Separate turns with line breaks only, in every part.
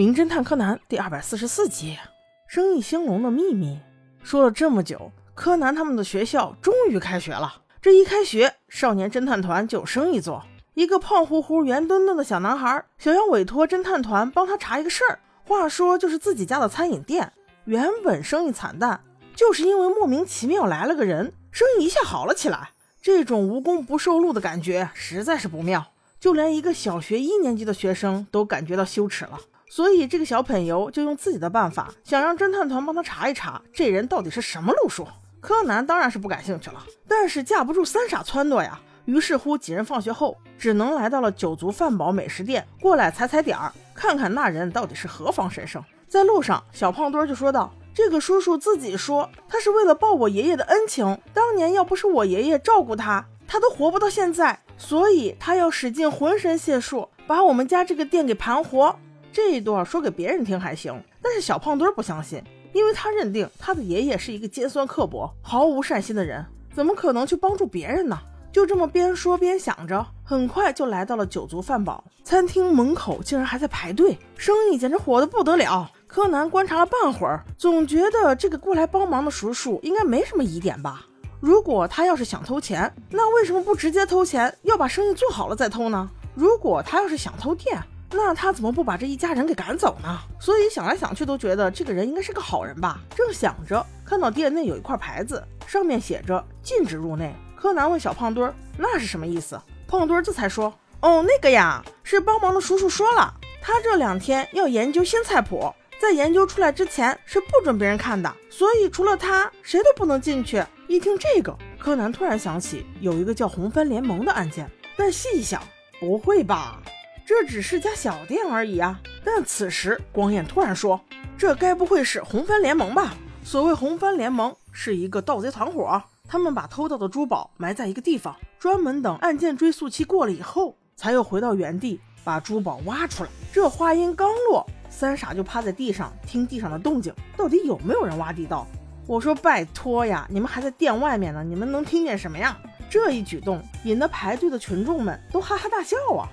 名侦探柯南》第二百四十四集，生意兴隆的秘密。说了这么久，柯南他们的学校终于开学了。这一开学，少年侦探团就有生意做。一个胖乎乎、圆墩墩的小男孩想要委托侦探团帮他查一个事儿，话说就是自己家的餐饮店，原本生意惨淡，就是因为莫名其妙来了个人，生意一下好了起来。这种无功不受禄的感觉实在是不妙，就连一个小学一年级的学生都感觉到羞耻了。所以这个小本游就用自己的办法，想让侦探团帮他查一查这人到底是什么路数。柯南当然是不感兴趣了，但是架不住三傻撺掇呀。于是乎，几人放学后只能来到了酒足饭饱美食店，过来踩踩点儿，看看那人到底是何方神圣。在路上，小胖墩就说道：“这个叔叔自己说，他是为了报我爷爷的恩情。当年要不是我爷爷照顾他，他都活不到现在。所以他要使尽浑身解数，把我们家这个店给盘活。”这一段说给别人听还行，但是小胖墩不相信，因为他认定他的爷爷是一个尖酸刻薄、毫无善心的人，怎么可能去帮助别人呢？就这么边说边想着，很快就来到了酒足饭饱餐厅门口，竟然还在排队，生意简直火得不得了。柯南观察了半会儿，总觉得这个过来帮忙的叔叔应该没什么疑点吧？如果他要是想偷钱，那为什么不直接偷钱，要把生意做好了再偷呢？如果他要是想偷店，那他怎么不把这一家人给赶走呢？所以想来想去都觉得这个人应该是个好人吧。正想着，看到店内有一块牌子，上面写着“禁止入内”。柯南问小胖墩儿：“那是什么意思？”胖墩儿这才说：“哦，那个呀，是帮忙的叔叔说了，他这两天要研究新菜谱，在研究出来之前是不准别人看的，所以除了他，谁都不能进去。”一听这个，柯南突然想起有一个叫红帆联盟的案件，但细一想，不会吧？这只是家小店而已啊！但此时光彦突然说：“这该不会是红帆联盟吧？”所谓红帆联盟是一个盗贼团伙，他们把偷到的珠宝埋在一个地方，专门等案件追诉期过了以后，才又回到原地把珠宝挖出来。这话音刚落，三傻就趴在地上听地上的动静，到底有没有人挖地道？我说拜托呀，你们还在店外面呢，你们能听见什么呀？这一举动引得排队的群众们都哈哈大笑啊！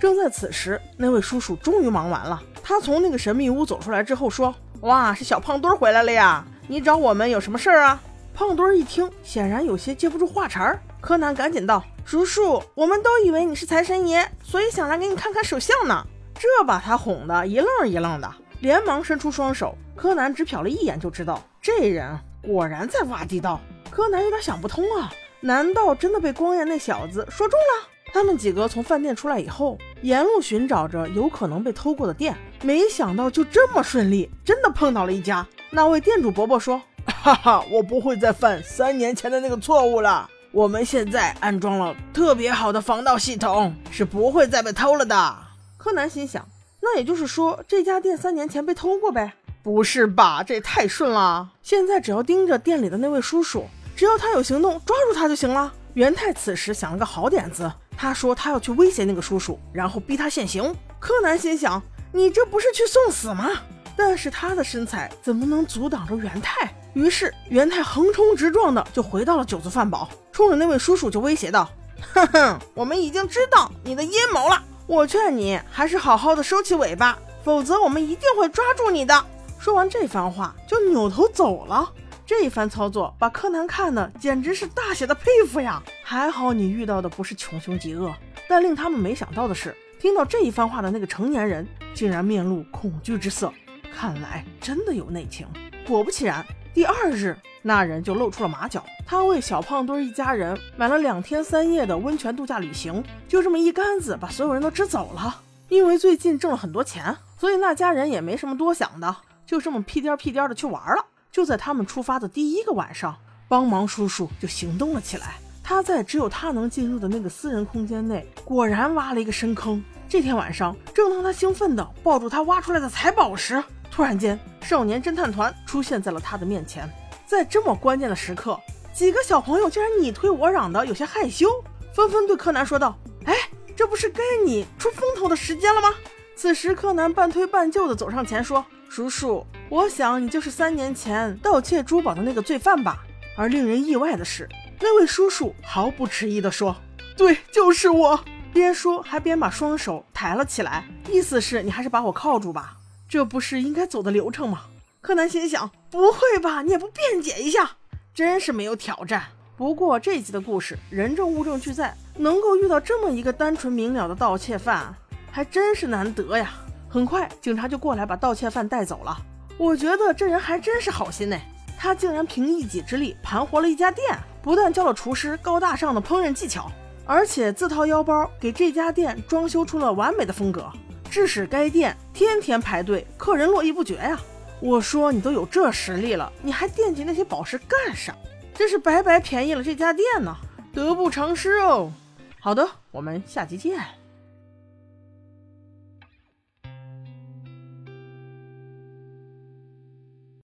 正在此时，那位叔叔终于忙完了。他从那个神秘屋走出来之后说：“哇，是小胖墩回来了呀！你找我们有什么事儿啊？”胖墩一听，显然有些接不住话茬儿。柯南赶紧道：“叔叔，我们都以为你是财神爷，所以想来给你看看手相呢。”这把他哄得一愣一愣的，连忙伸出双手。柯南只瞟了一眼就知道，这人果然在挖地道。柯南有点想不通啊，难道真的被光彦那小子说中了？他们几个从饭店出来以后，沿路寻找着有可能被偷过的店，没想到就这么顺利，真的碰到了一家。那位店主伯伯说：“
哈哈，我不会再犯三年前的那个错误了。我们现在安装了特别好的防盗系统，是不会再被偷了的。”
柯南心想：“那也就是说，这家店三年前被偷过呗？
不是吧？这也太顺了！
现在只要盯着店里的那位叔叔，只要他有行动，抓住他就行了。”元太此时想了个好点子。他说他要去威胁那个叔叔，然后逼他现形。柯南心想：你这不是去送死吗？但是他的身材怎么能阻挡着元太？于是元太横冲直撞的就回到了酒足饭饱，冲着那位叔叔就威胁道：“哼哼，我们已经知道你的阴谋了，我劝你还是好好的收起尾巴，否则我们一定会抓住你的。”说完这番话，就扭头走了。这一番操作把柯南看的简直是大写的佩服呀！还好你遇到的不是穷凶极恶，但令他们没想到的是，听到这一番话的那个成年人竟然面露恐惧之色，看来真的有内情。果不其然，第二日那人就露出了马脚，他为小胖墩一家人买了两天三夜的温泉度假旅行，就这么一竿子把所有人都支走了。因为最近挣了很多钱，所以那家人也没什么多想的，就这么屁颠屁颠的去玩了。就在他们出发的第一个晚上，帮忙叔叔就行动了起来。他在只有他能进入的那个私人空间内，果然挖了一个深坑。这天晚上，正当他兴奋地抱住他挖出来的财宝时，突然间，少年侦探团出现在了他的面前。在这么关键的时刻，几个小朋友竟然你推我嚷的，有些害羞，纷纷对柯南说道：“哎，这不是该你出风头的时间了吗？”此时，柯南半推半就地走上前说：“叔叔。”我想你就是三年前盗窃珠宝的那个罪犯吧？而令人意外的是，那位叔叔毫不迟疑地说：“对，就是我。”边说还边把双手抬了起来，意思是你还是把我铐住吧。这不是应该走的流程吗？柯南心想：不会吧，你也不辩解一下，真是没有挑战。不过这集的故事人证物证俱在，能够遇到这么一个单纯明了的盗窃犯，还真是难得呀。很快，警察就过来把盗窃犯带走了。我觉得这人还真是好心呢，他竟然凭一己之力盘活了一家店，不但教了厨师高大上的烹饪技巧，而且自掏腰包给这家店装修出了完美的风格。致使该店天天排队，客人络绎不绝呀！我说你都有这实力了，你还惦记那些宝石干啥？真是白白便宜了这家店呢，得不偿失哦。好的，我们下集见。